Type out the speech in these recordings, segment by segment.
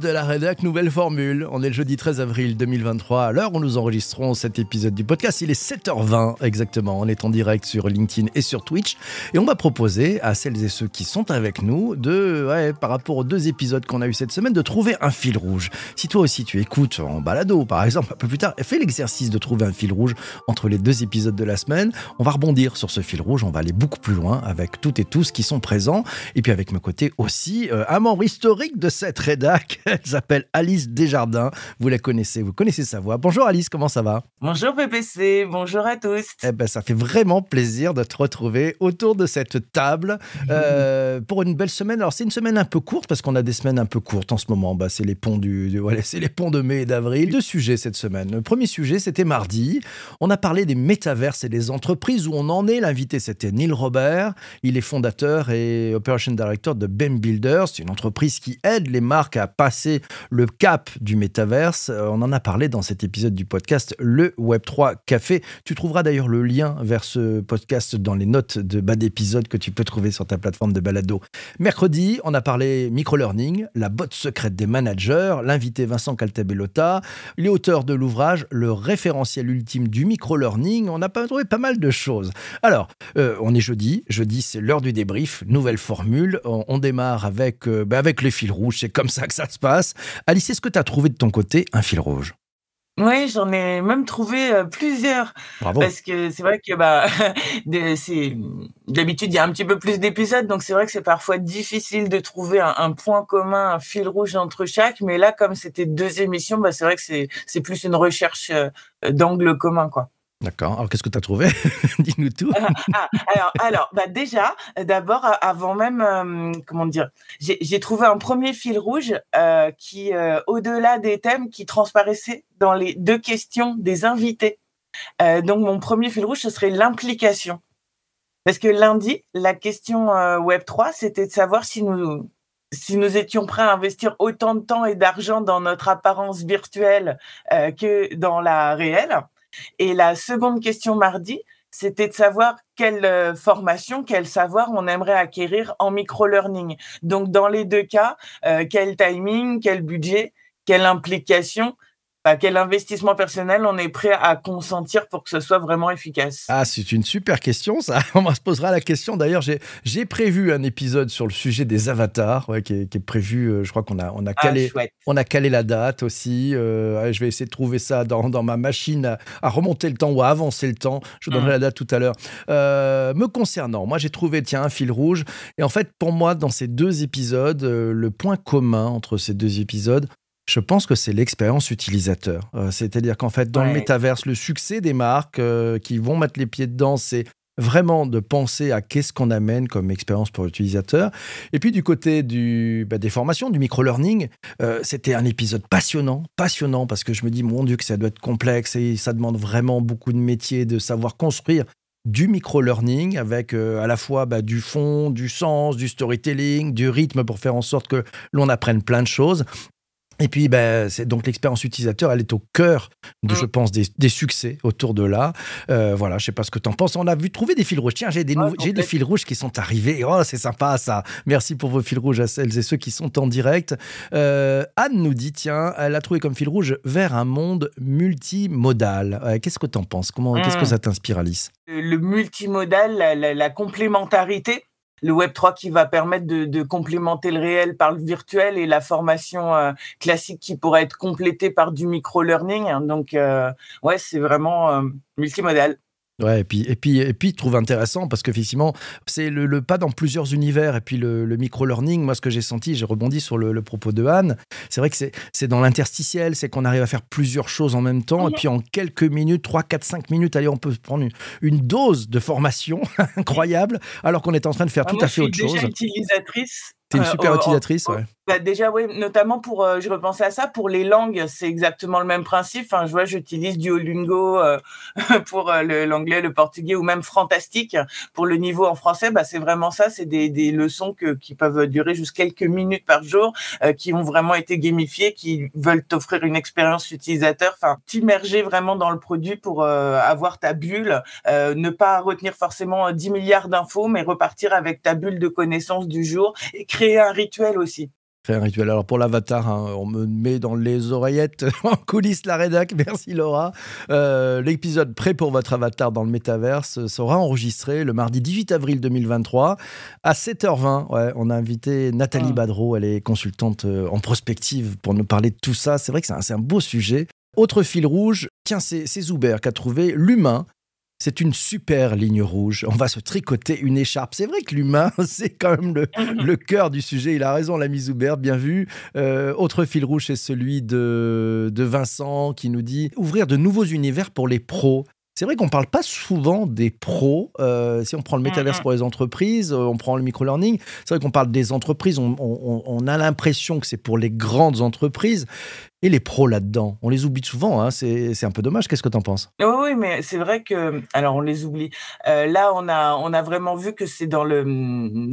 De la rédac Nouvelle Formule. On est le jeudi 13 avril 2023. À l'heure où nous enregistrons cet épisode du podcast, il est 7h20 exactement. On est en direct sur LinkedIn et sur Twitch. Et on va proposer à celles et ceux qui sont avec nous de, ouais, par rapport aux deux épisodes qu'on a eu cette semaine, de trouver un fil rouge. Si toi aussi tu écoutes en balado, par exemple, un peu plus tard, fais l'exercice de trouver un fil rouge entre les deux épisodes de la semaine. On va rebondir sur ce fil rouge. On va aller beaucoup plus loin avec toutes et tous qui sont présents. Et puis avec mes côtés aussi, euh, un membre historique de cette rédac. Elle s'appelle Alice Desjardins. Vous la connaissez, vous connaissez sa voix. Bonjour Alice, comment ça va? Bonjour PPC, bonjour à tous. Eh ben, ça fait vraiment plaisir de te retrouver autour de cette table euh, pour une belle semaine. Alors c'est une semaine un peu courte parce qu'on a des semaines un peu courtes en ce moment. Bah, c'est les ponts du, du- voilà, c'est les ponts de mai et d'avril. Deux sujets cette semaine. Le premier sujet, c'était mardi. On a parlé des métaverses et des entreprises où on en est. L'invité, c'était Neil Robert. Il est fondateur et operation director de BEM Builders. C'est une entreprise qui aide les marques à passer le cap du métaverse. Euh, On en a parlé dans cet épisode du podcast Le Web3 Café. Tu trouveras d'ailleurs le lien vers ce podcast dans les notes de bas d'épisode que tu peux trouver sur ta plateforme de balado. Mercredi, on a parlé micro-learning, la botte secrète des managers, l'invité Vincent Caltabellota, les auteurs de l'ouvrage Le référentiel ultime du micro-learning. On a trouvé pas mal de choses. Alors, euh, on est jeudi. Jeudi, c'est l'heure du débrief. Nouvelle formule. On, démarre avec, euh, bah, avec les fils rouges. C'est comme ça que ça se passe. Alice, est-ce que tu as trouvé de ton côté un fil rouge? Oui, j'en ai même trouvé euh, plusieurs Bravo. parce que c'est vrai que bah d'habitude il y a un petit peu plus d'épisodes donc c'est vrai que c'est parfois difficile de trouver un, un point commun, un fil rouge entre chaque mais là comme c'était deux émissions bah c'est vrai que c'est c'est plus une recherche euh, d'angle commun quoi. D'accord. Alors, qu'est-ce que tu as trouvé? Dis-nous tout. Ah, alors, alors, bah déjà, euh, d'abord, a- avant même, euh, comment dire, j'ai trouvé un premier fil rouge euh, qui, euh, au-delà des thèmes, qui transparaissait dans les deux questions des invités. Euh, donc, mon premier fil rouge, ce serait l'implication. Parce que lundi, la question euh, Web 3, c'était de savoir si nous si nous étions prêts à investir autant de temps et d'argent dans notre apparence virtuelle euh, que dans la réelle. Et la seconde question mardi, c'était de savoir quelle euh, formation, quel savoir on aimerait acquérir en micro-learning. Donc, dans les deux cas, euh, quel timing, quel budget, quelle implication, quel investissement personnel on est prêt à consentir pour que ce soit vraiment efficace. Ah, c'est une super question, ça. On se posera la question. D'ailleurs, j'ai, prévu un épisode sur le sujet des avatars, ouais, qui, est, qui est prévu. euh, je crois qu'on a, on a Ah, calé, on a calé la date aussi. Euh, je vais essayer de trouver ça dans, dans ma machine à, à remonter le temps ou à avancer le temps. Je vous donnerai Mm. la date tout à l'heure. Euh, me concernant, moi, j'ai trouvé, tiens, un fil rouge. Et en fait, pour moi, dans ces deux épisodes, le point commun entre ces deux épisodes, je pense que c'est l'expérience utilisateur. Euh, C'est-à-dire qu'en fait, dans le métaverse, le succès des marques euh, qui vont mettre les pieds dedans, c'est vraiment de penser à qu'est-ce qu'on amène comme expérience pour l'utilisateur. Et puis du côté du, bah, des formations, du micro-learning, euh, c'était un épisode passionnant, passionnant, parce que je me dis, mon Dieu, que ça doit être complexe et ça demande vraiment beaucoup de métiers, de savoir construire du micro-learning avec euh, à la fois bah, du fond, du sens, du storytelling, du rythme pour faire en sorte que l'on apprenne plein de choses. Et puis, ben, c'est donc l'expérience utilisateur, elle est au cœur, de, Mm. je pense, des, des succès autour de là. Euh, voilà, je sais pas ce que tu en penses. On a vu trouver des fils rouges. Tiens, j'ai des, j'ai des fils rouges qui sont arrivés. Oh, c'est sympa ça. Merci pour vos fils rouges à celles et ceux qui sont en direct. Euh, Anne nous dit, tiens, elle a trouvé comme fil rouge vers un monde multimodal. Euh, qu'est-ce que tu en penses? Comment, Qu'est-ce que Mm. ça t'inspire, Alice? Le le multimodal, la, la- la complémentarité, le Web 3 qui va permettre de, de complémenter le réel par le virtuel et la formation euh, classique qui pourrait être complétée par du micro-learning. hein. Donc, euh, ouais, c'est vraiment euh, multimodal. Ouais, et puis, et puis, et puis, trouve intéressant parce qu'effectivement, c'est le, le pas dans plusieurs univers. Et puis, le, le micro-learning, moi, ce que j'ai senti, j'ai rebondi sur le, le propos de Anne, c'est vrai que c'est dans l'interstitiel, c'est qu'on arrive à faire plusieurs choses en même temps. Et Mhm. puis, en quelques minutes, 3, 4, 5 minutes, allez, on peut prendre une, une dose de formation incroyable, alors qu'on est en train de faire Ah, tout moi, à fait je autre suis déjà chose. utilisatrice. T'es une euh, super en- en- utilisatrice, ouais. Bah déjà, oui, notamment pour, euh, je repensais à ça, pour les langues, c'est exactement le même principe. Enfin, je vois, j'utilise Duolingo euh, pour euh, l'anglais, le portugais ou même Fantastique pour le niveau en français. Bah, c'est vraiment ça, c'est des, des leçons que, qui peuvent durer juste quelques minutes par jour, euh, qui ont vraiment été gamifiées, qui veulent t'offrir une expérience utilisateur, enfin, t'immerger vraiment dans le produit pour euh, avoir ta bulle, ne pas retenir forcément 10 milliards d'infos, mais repartir avec ta bulle de connaissances du jour et créer un rituel aussi. Un rituel. Alors pour l'avatar, hein, on me met dans les oreillettes en coulisses la rédac. Merci Laura. Euh, l'épisode prêt pour votre avatar dans le métaverse sera enregistré le mardi 18 avril 2023 à 7h20. Ouais, on a invité Nathalie ah. Badreau, elle est consultante euh, en prospective pour nous parler de tout ça. C'est vrai que c'est un, beau sujet. Autre fil rouge, tiens, c'est Zuber qui a trouvé l'humain c'est une super ligne rouge. On va se tricoter une écharpe. C'est vrai que l'humain, c'est quand même le, cœur du sujet. Il a raison, l'ami Zuber, bien vu. Euh, autre fil rouge, c'est celui de, de Vincent qui nous dit ouvrir de nouveaux univers pour les pros. C'est vrai qu'on ne parle pas souvent des pros. Euh, si on prend le métaverse pour les entreprises, euh, on prend le micro-learning. C'est vrai qu'on parle des entreprises. on a l'impression que c'est pour les grandes entreprises et les pros là-dedans. On les oublie souvent, hein. c'est un peu dommage. Qu'est-ce que tu en penses? Oui, oui, mais c'est vrai que, alors on les oublie. Euh, là, on a, on a vraiment vu que c'est dans le,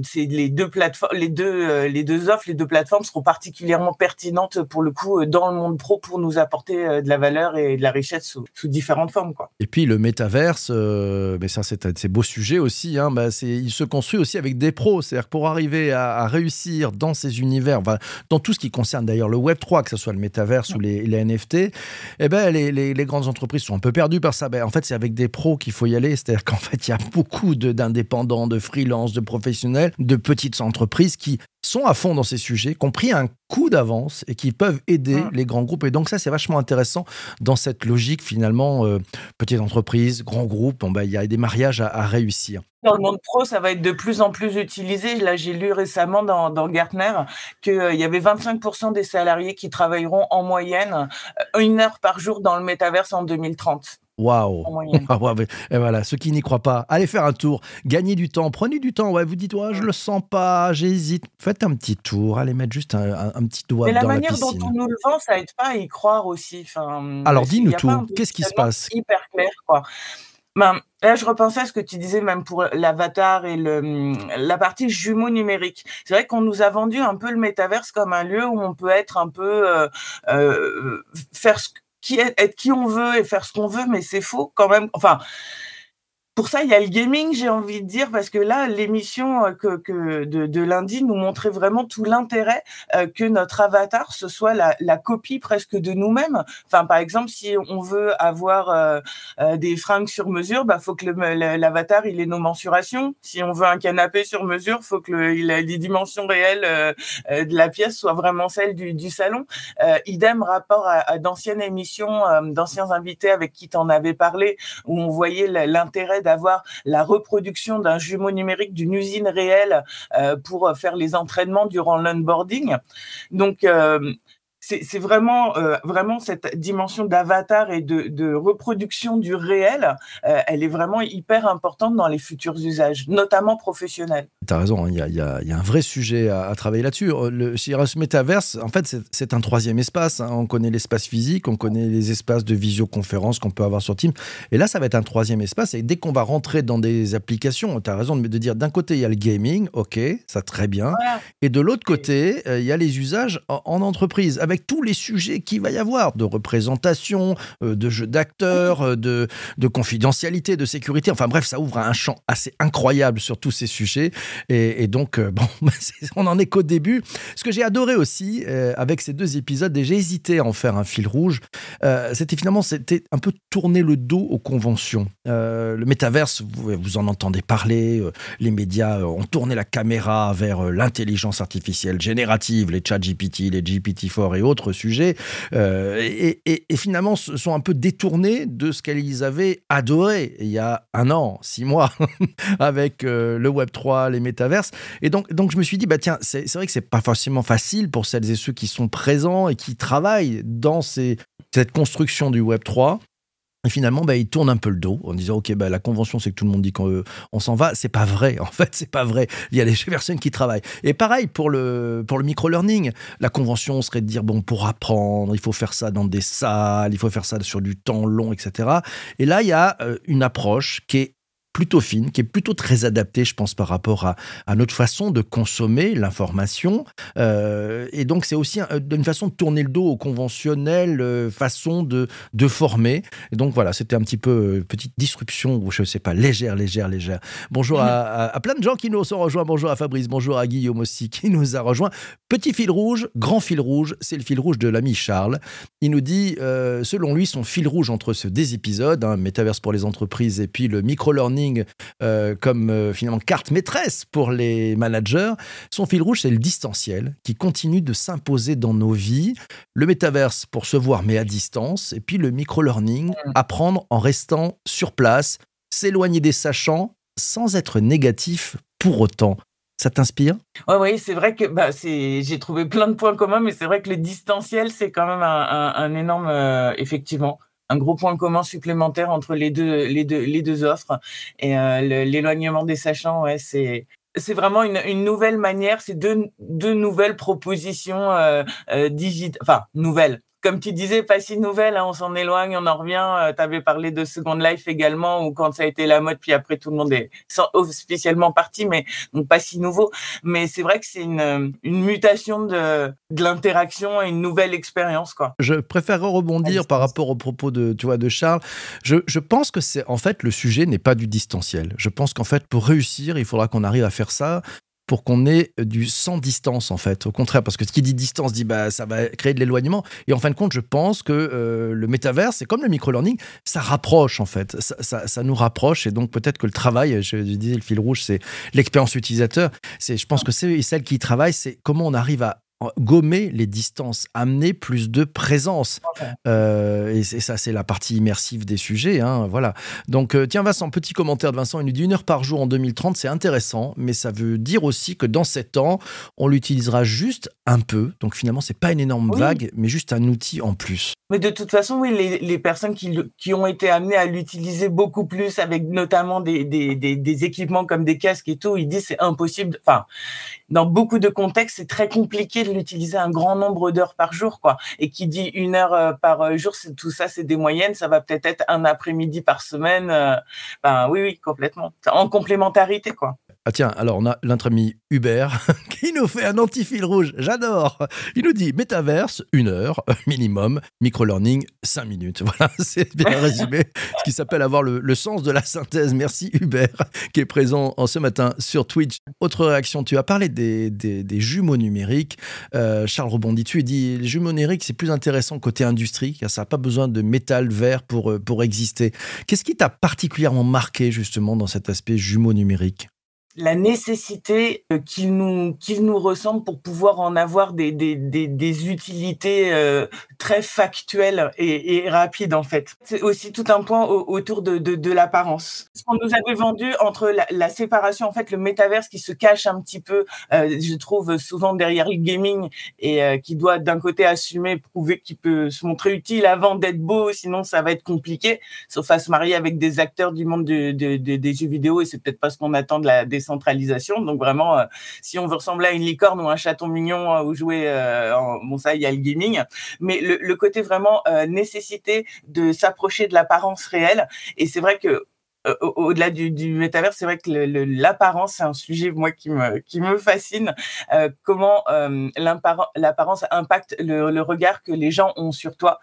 c'est les deux plateformes, les deux, euh, les deux offres, les deux plateformes seront particulièrement pertinentes pour le coup euh, dans le monde pro pour nous apporter de la valeur et de la richesse sous, sous différentes formes, quoi. Et puis le métaverse, mais ça c'est un de ces beaux sujets aussi. Hein, bah, il se construit aussi avec des pros, c'est-à-dire pour arriver à, à, réussir dans ces univers, dans tout ce qui concerne d'ailleurs le Web 3, que ce soit le métaverse ou les, NFT, eh ben, les, grandes entreprises sont un peu perdues par ça. Ben, en fait, c'est avec des pros qu'il faut y aller. C'est-à-dire qu'en fait, il y a beaucoup d'indépendants, de, de freelance, de professionnels, de petites entreprises qui sont à fond dans ces sujets, qui ont pris un coup d'avance et qui peuvent aider les grands groupes. Et donc ça, c'est vachement intéressant dans cette logique finalement, euh, petite entreprise, grand groupe, bon, bah, il y a des mariages à, réussir. Dans le monde pro, ça va être de plus en plus utilisé. Là, j'ai lu récemment dans, dans Gartner qu'il euh, y avait 25% des salariés qui travailleront en moyenne euh, une heure par jour dans le métaverse en 2030. Waouh Et voilà, ceux qui n'y croient pas, allez faire un tour, gagnez du temps, prenez du temps. Ouais, vous dites, ouais, je le sens pas, j'hésite. Faites un petit tour, allez mettre juste un, petit doigt dans la piscine. la manière dont on nous le vend, ça aide pas à y croire aussi. Enfin, Alors dis-nous tout, qu'est-ce qui se passe? Hyper clair, quoi. Ben, là, je repensais à ce que tu disais même pour l'avatar et le, la partie jumeau numérique. C'est vrai qu'on nous a vendu un peu le métaverse comme un lieu où on peut être un peu euh, euh, faire ce qui être qui on veut et faire ce qu'on veut, mais c'est faux quand même. Enfin, pour ça, il y a le gaming, j'ai envie de dire, parce que là, l'émission euh, que, que de, de, lundi nous montrait vraiment tout l'intérêt euh, que notre avatar, ce soit la, la copie presque de nous-mêmes. Enfin, par exemple, si on veut avoir euh, euh des fringues sur mesure, bah faut que l'avatar il ait nos mensurations. Si on veut un canapé sur mesure, faut que le, il a les dimensions réelles euh, de la pièce soient vraiment celles du, du salon. idem rapport à, à d'anciennes émissions, d'anciens invités avec qui tu en avais parlé, où on voyait l'intérêt d'avoir la reproduction d'un jumeau numérique d'une usine réelle euh, pour faire les entraînements durant l'onboarding. Donc, euh, c'est vraiment, euh, vraiment cette dimension d'avatar et de, reproduction du réel, euh, elle est vraiment hyper importante dans les futurs usages, notamment professionnels. Tu as raison, hein, il y, a, un vrai sujet à, travailler là-dessus. Euh, le Cirrus Metaverse, en fait, c'est un troisième espace. Hein. On connaît l'espace physique, on connaît les espaces de visioconférence qu'on peut avoir sur Teams. Et là, ça va être un troisième espace. Et dès qu'on va rentrer dans des applications, tu as raison de, dire d'un côté, il y a le gaming, ok, ça très bien. Et de l'autre côté, il y a les usages en, en entreprise, avec tous les sujets qu'il va y avoir, de représentation, euh, de jeu d'acteurs, euh, de, de confidentialité, de sécurité. Enfin bref, ça ouvre un champ assez incroyable sur tous ces sujets. Et, donc, euh, bon, on en est qu'au début. Ce que j'ai adoré aussi avec ces deux épisodes, et j'ai hésité à en faire un fil rouge, c'était finalement c'était un peu tourner le dos aux conventions. le métaverse, vous, vous en entendez parler, les médias ont tourné la caméra vers l'intelligence artificielle générative, les chat GPT, les GPT-4 et autres sujets, euh, et, finalement sont un peu détournés de ce qu'ils avaient adoré il y a un an, six mois, avec euh, le Web 3, les métaverses. Et donc, donc je me suis dit, bah tiens, c'est vrai que c'est pas forcément facile pour celles et ceux qui sont présents et qui travaillent dans ces, cette construction du Web 3. Et finalement, bah, il tourne un peu le dos en disant, OK, bah, la convention, c'est que tout le monde dit qu'on on s'en va. C'est pas vrai. En fait, c'est pas vrai. Il y a des personnes qui travaillent. Et pareil pour le, pour le micro-learning. La convention serait de dire, bon, pour apprendre, il faut faire ça dans des salles, il faut faire ça sur du temps long, etc. Et là, il y a euh, une approche qui est plutôt fine, qui est plutôt très adaptée, je pense, par rapport à, à notre façon de consommer l'information. Euh, et donc, c'est aussi une façon de tourner le dos aux conventionnelles euh, façon de, de former. Et donc, voilà, c'était un petit peu petite disruption, ou je ne sais pas, légère, légère, légère. Bonjour à, à, plein de gens qui nous ont rejoints. Bonjour à Fabrice, bonjour à Guillaume aussi, qui nous a rejoint. Petit fil rouge, grand fil rouge, c'est le fil rouge de l'ami Charles. Il nous dit, selon lui, son fil rouge entre ce des épisodes, hein, Metaverse pour les entreprises et puis le micro-learning euh, comme euh, finalement carte maîtresse pour les managers. Son fil rouge, c'est le distanciel qui continue de s'imposer dans nos vies. Le Metaverse pour se voir mais à distance et puis le micro-learning, mm. apprendre en restant sur place, s'éloigner des sachants sans être négatif pour autant. Ça t'inspire? Oui, oui, c'est vrai que bah, j'ai trouvé plein de points communs, mais c'est vrai que le distanciel, c'est quand même un, énorme, euh, effectivement, un gros point commun supplémentaire entre les deux, les deux, les deux offres. Et euh, l'éloignement des sachants, ouais, c'est c'est vraiment une, une, nouvelle manière, c'est deux, deux nouvelles propositions euh, euh digitales, enfin nouvelles, comme tu disais, pas si nouvelle, hein, on s'en éloigne, on en revient. Euh, tu avais parlé de Second Life également, ou quand ça a été la mode, puis après tout le monde est spécialement parti, mais donc pas si nouveau. Mais c'est vrai que c'est une, une, mutation de, de l'interaction et une nouvelle expérience. quoi. Je préfère rebondir par rapport au propos de, tu vois, de Charles. Je, je pense que c'est en fait le sujet n'est pas du distanciel. Je pense qu'en fait pour réussir, il faudra qu'on arrive à faire ça pour qu'on ait du sans distance en fait. Au contraire, parce que ce qui dit distance dit bah ça va créer de l'éloignement. Et en fin de compte, je pense que euh, le métavers, c'est comme le micro-learning, ça rapproche en fait. Ça, ça, nous rapproche et donc peut-être que le travail, je, disais le fil rouge, c'est l'expérience utilisateur. C'est, je pense que c'est celle qui travaille, c'est comment on arrive à gommer les distances, amener plus de présence. Euh, et, ça, c'est la partie immersive des sujets. Hein, voilà. Donc, euh, tiens, Vincent, petit commentaire de Vincent. Il nous dit une heure par jour en 2030, c'est intéressant, mais ça veut dire aussi que dans sept ans, on l'utilisera juste un peu. Donc, finalement, c'est pas une énorme vague, mais juste un outil en plus. Mais de toute façon, oui, les, les personnes qui, qui, ont été amenées à l'utiliser beaucoup plus, avec notamment des, des, des, des, équipements comme des casques et tout, ils disent c'est impossible. Enfin, dans beaucoup de contextes, c'est très compliqué de l'utiliser un grand nombre d'heures par jour, quoi. Et qui dit une heure euh, par euh, jour, tout ça, c'est des moyennes. Ça va peut-être être un après-midi par semaine. Euh, ben oui, oui, complètement. En complémentarité, quoi. Ah tiens, alors on a notre ami Hubert qui nous fait un anti-fil rouge, j'adore. Il nous dit métaverse, une heure minimum, micro-learning, cinq minutes. Voilà, c'est bien résumé, ce qui s'appelle avoir le, sens de la synthèse. Merci Hubert qui est présent en ce matin sur Twitch. Autre réaction, tu as parlé des, des, jumeaux numériques. Euh, Charles rebondit tu dit les jumeaux numériques c'est plus intéressant côté industrie car ça n'a pas besoin de métal vert pour, euh, pour exister. Qu'est-ce qui t'a particulièrement marqué justement dans cet aspect jumeaux numériques la nécessité euh, qu'il nous qu'il nous ressemble pour pouvoir en avoir des des des, des utilités euh, très factuelles et, et, rapides en fait. C'est aussi tout un point autour de de, de l'apparence. Ce qu'on nous avait vendu entre la, la, séparation en fait le métaverse qui se cache un petit peu, euh, je trouve souvent derrière le gaming et euh, qui doit d'un côté assumer prouver qu'il peut se montrer utile avant d'être beau, sinon ça va être compliqué. Sauf à se marier avec des acteurs du monde de, de, des jeux vidéo et c'est peut-être pas ce qu'on attend de la des centralisation. Donc vraiment, euh, si on veut ressembler à une licorne ou un chaton mignon euh, ou jouer, euh, en, bon ça, il y a le gaming, mais le, côté vraiment nécessité de s'approcher de l'apparence réelle. Et c'est vrai que au-delà du, du métavers, c'est vrai que l'apparence, c'est un sujet moi qui me fascine. comment l'apparence impacte le, regard que les gens ont sur toi,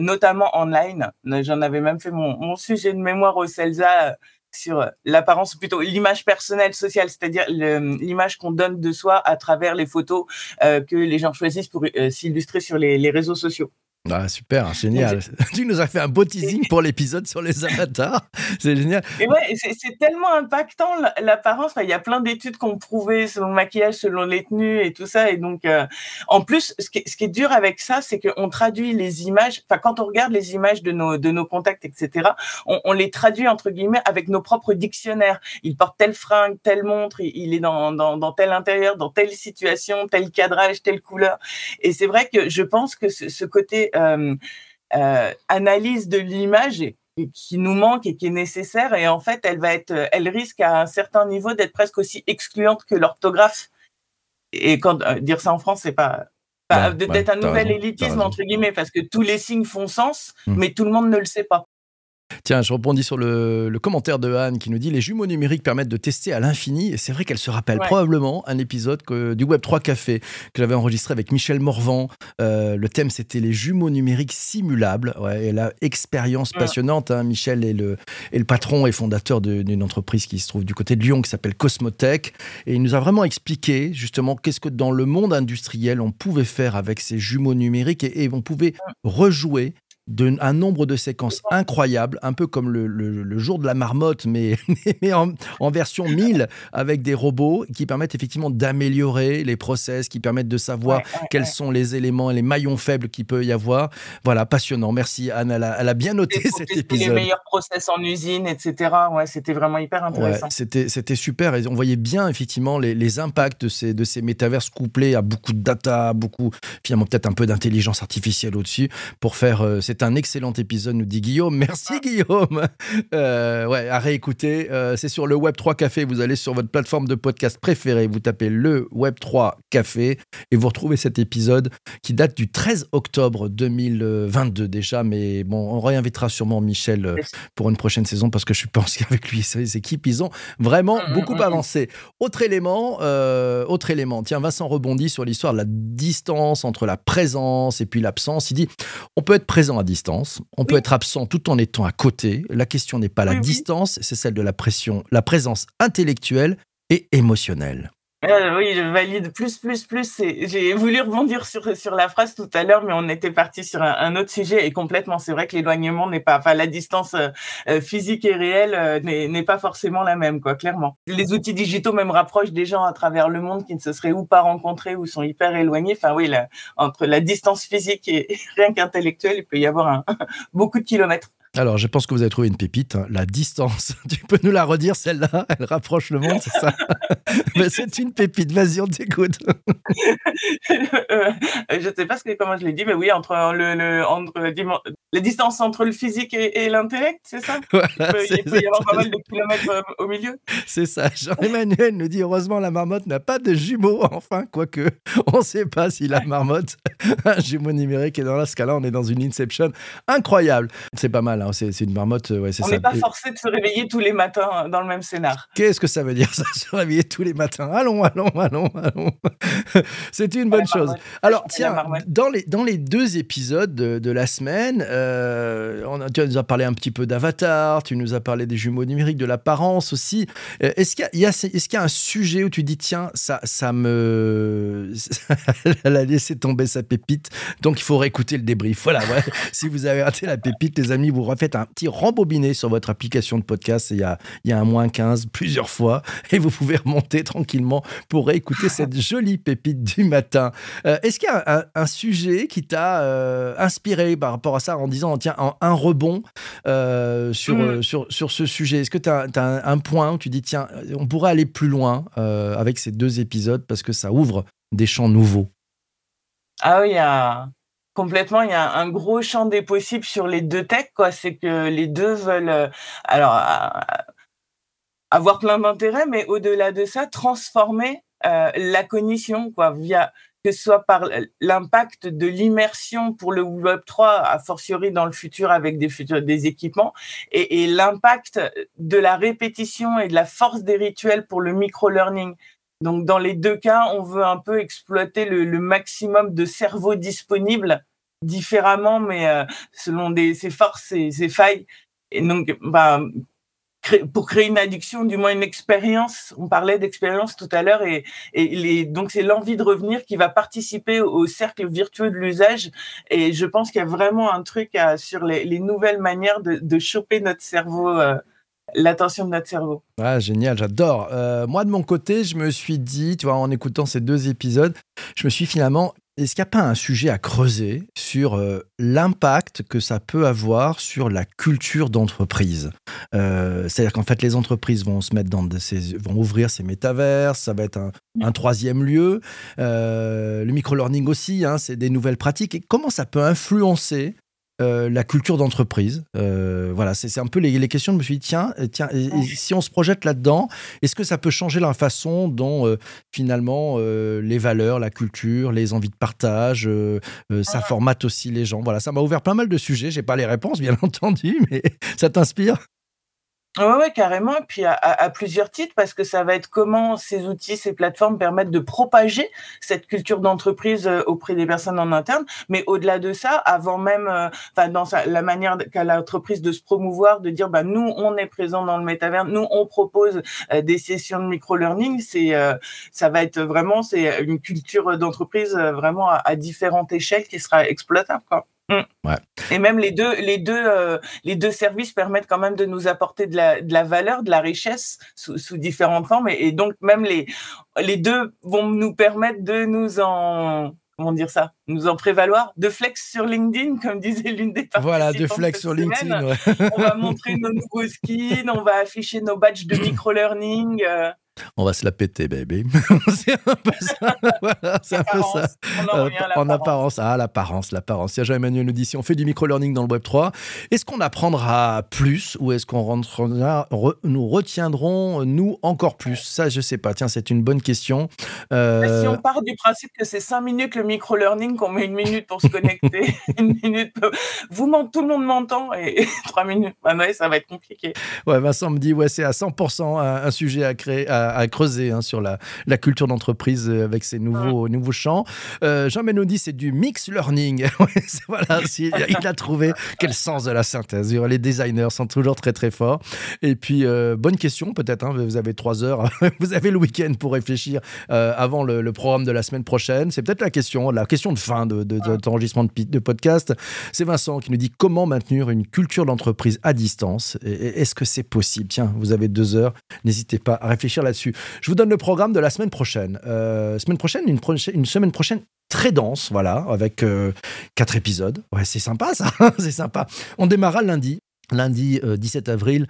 notamment online. J'en avais même fait mon, mon, sujet de mémoire au CELSA sur euh, l'apparence, plutôt l'image personnelle sociale, c'est-à-dire l'image qu'on donne de soi à travers les photos euh, que les gens choisissent pour euh, s'illustrer sur les, réseaux sociaux. Ah, super, génial. tu nous as fait un beau teasing pour l'épisode sur les avatars. C'est génial. Et ouais, c'est tellement impactant l'apparence. il y a plein d'études qui ont prouvé selon le maquillage, selon les tenues et tout ça. Et donc, euh, en plus, ce qui, est, ce qui, est, dur avec ça, c'est qu'on traduit les images. Enfin, quand on regarde les images de nos, de nos contacts, etc., on, on, les traduit entre guillemets avec nos propres dictionnaires. Il porte telle fringue, telle montre, il, est dans, dans, dans, tel intérieur, dans telle situation, tel cadrage, telle couleur. Et c'est vrai que je pense que ce, ce côté analyse de l'image qui nous manque et qui est nécessaire. Et en fait, elle va être, elle risque à un certain niveau d'être presque aussi excluante que l'orthographe. Et quand euh, dire ça en France, c'est pas, d'être un nouvel élitisme entre guillemets, parce que tous les signes font sens, mmh. mais tout le monde ne le sait pas. Tiens, je rebondis sur le, commentaire de Anne qui nous dit les jumeaux numériques permettent de tester à l'infini. Et c'est vrai qu'elle se rappelle probablement un épisode du Web 3 Café que j'avais enregistré avec Michel Morvan. Euh, le thème, c'était les jumeaux numériques simulables. Ouais, et la expérience passionnante. Hein. Michel est le, est le patron et fondateur d'une entreprise qui se trouve du côté de Lyon qui s'appelle Cosmotech. Et il nous a vraiment expliqué justement qu'est-ce que dans le monde industriel on pouvait faire avec ces jumeaux numériques et, et on pouvait rejouer un nombre de séquences incroyables, un peu comme le, jour de la marmotte, mais, mais en, version 1000, avec des robots qui permettent effectivement d'améliorer les process, qui permettent de savoir quels sont les éléments et les maillons faibles qu'il peut y avoir. Voilà, passionnant. Merci Anne, elle a, bien noté cet épisode. Les meilleurs process en usine, etc. Ouais, c'était vraiment hyper intéressant. c'était, c'était super et on voyait bien effectivement les, les, impacts de ces, de ces métaverses couplés à beaucoup de data, beaucoup, finalement peut-être un peu d'intelligence artificielle au-dessus pour faire euh, c'est un excellent épisode, nous dit Guillaume. Merci ah. Guillaume. Euh, ouais, à réécouter. Euh, c'est sur le Web 3 Café. Vous allez sur votre plateforme de podcast préférée, vous tapez le Web 3 Café et vous retrouvez cet épisode qui date du 13 octobre 2022 déjà. Mais bon, on réinvitera sûrement Michel euh, pour une prochaine saison parce que je pense qu'avec lui et ses équipes, ils ont vraiment mm, beaucoup mm, avancé. Autre élément, autre élément. Tiens, Vincent rebondit sur l'histoire de la distance entre la présence et puis l'absence. Il dit on peut être présent à distance, on peut être absent tout en étant à côté. La question n'est pas la distance, c'est celle de la pression, la présence intellectuelle et émotionnelle. Euh, oui, je valide plus, plus, plus. J'ai voulu rebondir sur, sur la phrase tout à l'heure, mais on était parti sur un, autre sujet et complètement. C'est vrai que l'éloignement n'est pas, enfin, la distance euh, euh, physique et réelle n'est pas forcément la même, quoi, clairement. Les outils digitaux même rapprochent des gens à travers le monde qui ne se seraient ou pas rencontrés ou sont hyper éloignés. Enfin, oui, entre la distance physique et rien qu'intellectuelle, il peut y avoir beaucoup de kilomètres. Alors, je pense que vous avez trouvé une pépite, hein. la distance. Tu peux nous la redire, celle-là? Elle rapproche le monde, c'est ça? Mais c'est une pépite, vas-y, on t'écoute. Euh, je ne sais pas ce que, comment je l'ai dit, mais oui, entre, le, le entre la distance entre le physique et, l'intellect, c'est ça? Il, peut, y avoir pas mal de kilomètres euh, au milieu. C'est ça. Jean-Emmanuel nous dit heureusement, la marmotte n'a pas de jumeaux, enfin, quoique, on ne sait pas si la marmotte a un jumeau numérique. Et dans ce cas-là, on est dans une inception incroyable. C'est pas mal, hein. C'est une marmotte. Ouais, on n'est pas forcé de se réveiller tous les matins dans le même scénar. Qu'est-ce que ça veut dire, ça, se réveiller tous les matins? Allons, allons, allons, allons. c'est une bonne chose. Alors, tiens, dans les, dans les deux épisodes de, la semaine, euh, on tu nous as parlé un petit peu d'Avatar, tu nous as parlé des jumeaux numériques, de l'apparence aussi. Euh, est-ce qu'il y, a, est qu'il y a un sujet où tu dis, tiens, ça, ça me. Elle a laissé tomber sa pépite, donc il faut réécouter le débrief. Voilà, ouais. si vous avez raté la pépite, les amis, vous refaites un petit rembobiné sur votre application de podcast. Il y a, il y a un moins 15 plusieurs fois et vous pouvez remonter tranquillement pour réécouter cette jolie pépite du matin. Euh, est-ce qu'il y a un, sujet qui t'a inspiré par rapport à ça en disant, tiens, un rebond euh, sur, mm. sur, sur ce sujet? Est-ce que tu as, un, point où tu dis, tiens, on pourrait aller plus loin euh, avec ces deux épisodes parce que ça ouvre des champs nouveaux? Ah oui, il y a complètement, il y a un gros champ des possibles sur les deux techs, quoi. C'est que les deux veulent, euh, alors, avoir plein d'intérêts, mais au-delà de ça, transformer la cognition, quoi, via que ce soit par l'impact de l'immersion pour le Web 3, a fortiori dans le futur avec des, futurs, des équipements, et, l'impact de la répétition et de la force des rituels pour le micro-learning. Donc, dans les deux cas, on veut un peu exploiter le, maximum de cerveau disponible différemment, mais euh, selon des, ses forces et ses failles. Et donc, bah, pour créer une addiction, du moins une expérience. On parlait d'expérience tout à l'heure et, et donc c'est l'envie de revenir qui va participer au, cercle virtueux de l'usage. Et je pense qu'il y a vraiment un truc sur les, nouvelles manières de, choper notre cerveau. Euh, l'attention de notre cerveau. Ah, génial, j'adore. Euh, moi, de mon côté, je me suis dit, tu vois, en écoutant ces deux épisodes, je me suis finalement est-ce qu'il n'y a pas un sujet à creuser sur euh, l'impact que ça peut avoir sur la culture d'entreprise? Euh, C'est-à-dire qu'en fait, les entreprises vont se mettre dans ces, vont ouvrir ces métavers, ça va être un, troisième lieu. Le micro-learning aussi, hein, c'est des nouvelles pratiques. Et comment ça peut influencer la culture d'entreprise. voilà, c'est un peu les, questions. Je me suis dit, tiens, tiens si on se projette là-dedans, est-ce que ça peut changer la façon dont finalement les valeurs, la culture, les envies de partage, ça formate aussi les gens? Voilà, ça m'a ouvert pas mal de sujets. J'ai pas les réponses, bien entendu, mais ça t'inspire? Ouais, carrément. Et puis à, plusieurs titres, parce que ça va être comment ces outils, ces plateformes permettent de propager cette culture d'entreprise euh, auprès des personnes en interne. Mais au-delà de ça, avant même, euh, enfin dans la manière qu'a l'entreprise de se promouvoir, de dire, bah nous, on est présent dans le métavers, nous, on propose euh, des sessions de micro-learning. C'est, ça va être vraiment, c'est une culture d'entreprise vraiment à, à différentes échelles qui sera exploitable. Quoi. Mm. Ouais. Et même les deux, les deux, euh, les deux services permettent quand même de nous apporter de la, de la valeur, de la richesse sous, sous différentes formes. Et, donc même les, les deux vont nous permettre de nous en comment dire ça, nous en prévaloir, de flex sur LinkedIn, comme disait l'une des participants. Voilà, de flex sur LinkedIn. Ouais. on va montrer nos nouveaux skins, on va afficher nos badges de micro-learning. Euh, on va se la péter, baby. c'est un peu ça. c'est un peu ça. en, apparence. Ah, l'apparence, l'apparence. Jean-Emmanuel nous dit si on fait du micro-learning dans le Web 3, est-ce qu'on apprendra plus ou est-ce qu'on rentrera, nous retiendrons, nous, encore plus? Ça, je sais pas. Tiens, c'est une bonne question. Euh, si on part du principe que c'est 5 minutes le micro-learning, qu'on met une minute pour se connecter, une minute, vous, tout le monde m'entend et 3 minutes, bah ça va être compliqué. Ouais, Vincent me dit, ouais, c'est à 100% un, sujet à créer. À à, creuser hein, sur la, la culture d'entreprise euh, avec ces nouveaux, nouveaux champs. Euh, Jean Menodi, c'est du mix learning. voilà, il a trouvé quel sens de la synthèse. Les designers sont toujours très très forts. Et puis, euh, bonne question peut-être, hein, vous avez trois heures, vous avez le week-end pour réfléchir avant le, programme de la semaine prochaine. C'est peut-être la question, la question de fin de, de, de, d'enregistrement de, de, podcast. C'est Vincent qui nous dit comment maintenir une culture d'entreprise à distance? Est-ce que c'est possible? Tiens, vous avez deux heures. N'hésitez pas à réfléchir je vous donne le programme de la semaine prochaine. Euh, semaine prochaine, une, une, semaine prochaine très dense, voilà, avec euh, quatre épisodes. Ouais, c'est sympa ça, c'est sympa. On démarra lundi lundi 17 euh, avril,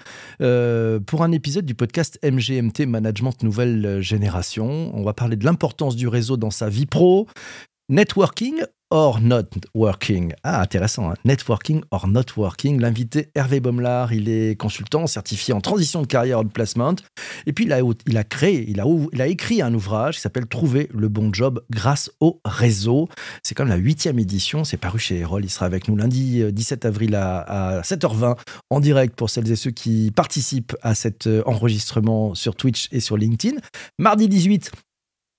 pour un épisode du podcast MGMT Management Nouvelle Génération. On va parler de l'importance du réseau dans sa vie pro, networking or not working. Ah, intéressant. Hein. Networking or not working. L'invité Hervé Baumlard, il est consultant certifié en transition de carrière de placement. Et puis, il a, créé, il a, écrit un ouvrage qui s'appelle Trouver le bon job grâce au réseau. C'est comme la huitième édition. C'est paru chez Erol. Il sera avec nous lundi 17 euh, avril à, à 7h20 en direct pour celles et ceux qui participent à cet euh, enregistrement sur Twitch et sur LinkedIn. Mardi 18,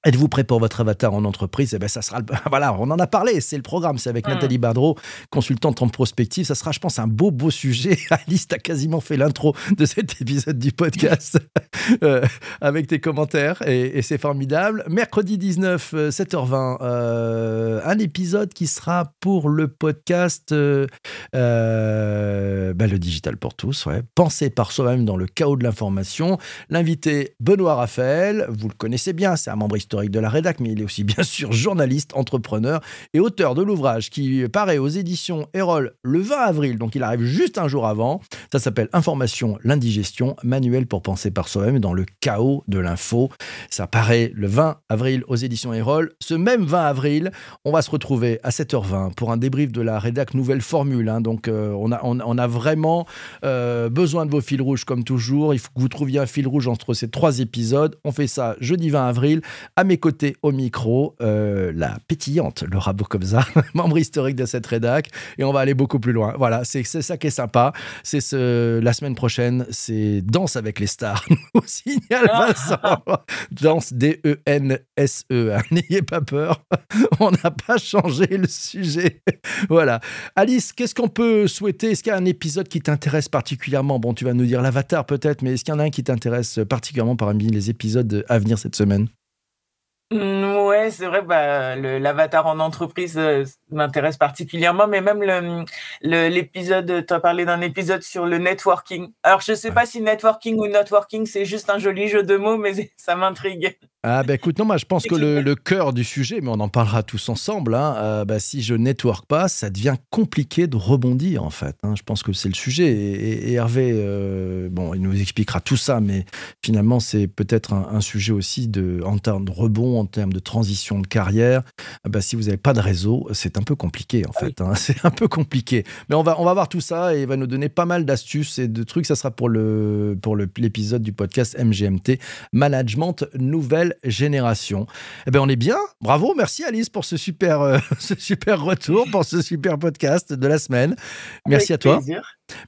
Êtes-vous prêt pour votre avatar en entreprise? Eh bien, ça sera. Voilà, on en a parlé, c'est le programme, c'est avec mmh. Nathalie Bardreau, consultante en prospective. Ça sera, je pense, un beau, beau sujet. Alice, as quasiment fait l'intro de cet épisode du podcast euh, avec tes commentaires et, c'est formidable. Mercredi 19, 7h20, euh, euh, un épisode qui sera pour le podcast ben, Le Digital pour tous, ouais. Pensez par soi-même dans le chaos de l'information. L'invité Benoît Raphaël, vous le connaissez bien, c'est un membre historique de la rédac, mais il est aussi bien sûr journaliste, entrepreneur et auteur de l'ouvrage qui paraît aux éditions Erol le 20 avril, donc il arrive juste un jour avant. Ça s'appelle Information, l'indigestion, manuel pour penser par soi-même dans le chaos de l'info. Ça paraît le 20 avril aux éditions Erol. Ce même 20 avril, on va se retrouver à 7h20 pour un débrief de la rédac Nouvelle Formule. Hein. Donc euh, on, a, vraiment euh, besoin de vos fils rouges comme toujours. Il faut que vous trouviez un fil rouge entre ces trois épisodes. On fait ça jeudi 20 avril à mes côtés au micro, euh, la pétillante Laura Bocobza, membre historique de cette rédac. Et on va aller beaucoup plus loin. Voilà, c'est ça qui est sympa. C'est ce, la semaine prochaine, c'est Danse avec les stars. Nous signale ah. Vincent. Danse D-E-N-S-E. E. Hein, n'ayez pas peur. On n'a pas changé le sujet. voilà. Alice, qu'est-ce qu'on peut souhaiter? Est-ce qu'il y a un épisode qui t'intéresse particulièrement? Bon, tu vas nous dire l'avatar peut-être, mais est-ce qu'il y en a un qui t'intéresse particulièrement parmi les épisodes à venir cette semaine? Mmh, ouais, c'est vrai, bah, l'avatar en entreprise euh, m'intéresse particulièrement, mais même le, l'épisode, tu as parlé d'un épisode sur le networking. Alors, je sais pas si networking ou networking, c'est juste un joli jeu de mots, mais ça m'intrigue. Ah bah écoute, non, moi je pense que le, cœur du sujet, mais on en parlera tous ensemble, hein, euh, bah, si je network pas, ça devient compliqué de rebondir en fait. Hein. je pense que c'est le sujet. Et, Hervé, euh, bon, il nous expliquera tout ça, mais finalement c'est peut-être un, sujet aussi de, en termes de rebond, en termes de transition de carrière. Ah bah, si vous n'avez pas de réseau, c'est un peu compliqué en ah fait. Hein. c'est un peu compliqué. Mais on va, on va voir tout ça et il va nous donner pas mal d'astuces et de trucs. Ça sera pour le pour l'épisode du podcast MGMT Management Nouvelle Génération. Eh bien, on est bien. Bravo, merci Alice pour ce super, euh, ce super retour, pour ce super podcast de la semaine. Merci à toi.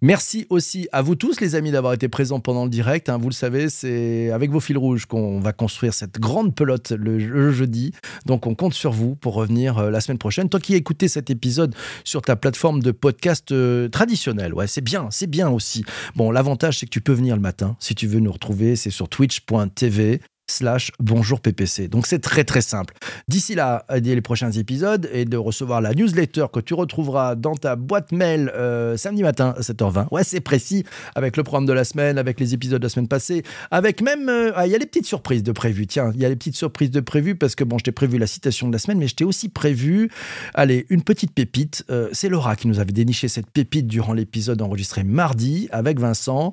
Merci aussi à vous tous, les amis, d'avoir été présents pendant le direct. Hein. vous le savez, c'est avec vos fils rouges qu'on va construire cette grande pelote le, jeudi. Donc, on compte sur vous pour revenir euh, la semaine prochaine. Toi qui as écouté cet épisode sur ta plateforme de podcast euh, traditionnelle, ouais, c'est bien, c'est bien aussi. Bon, l'avantage, c'est que tu peux venir le matin. Si tu veux nous retrouver, c'est sur twitch.tv slash bonjour PPC. Donc c'est très très simple. D'ici là, les prochains épisodes et de recevoir la newsletter que tu retrouveras dans ta boîte mail euh, samedi matin à 7h20. Ouais, c'est précis avec le programme de la semaine, avec les épisodes de la semaine passée, avec même euh, ah, il y a les petites surprises de prévues. Tiens, il y a les petites surprises de prévues parce que bon, je t'ai prévu la citation de la semaine, mais je t'ai aussi prévu allez, une petite pépite. Euh, c'est Laura qui nous avait déniché cette pépite durant l'épisode enregistré mardi avec Vincent.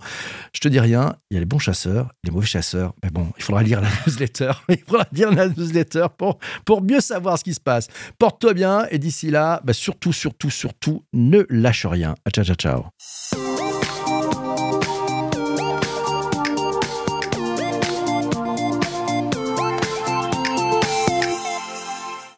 Je te dis rien, il y a les bons chasseurs, les mauvais chasseurs, mais bon, il faudra lire newsletter. Il faudra dire la newsletter pour, pour mieux savoir ce qui se passe. Porte-toi bien et d'ici là, bah surtout, surtout, surtout, ne lâche rien. Ciao, ciao, ciao.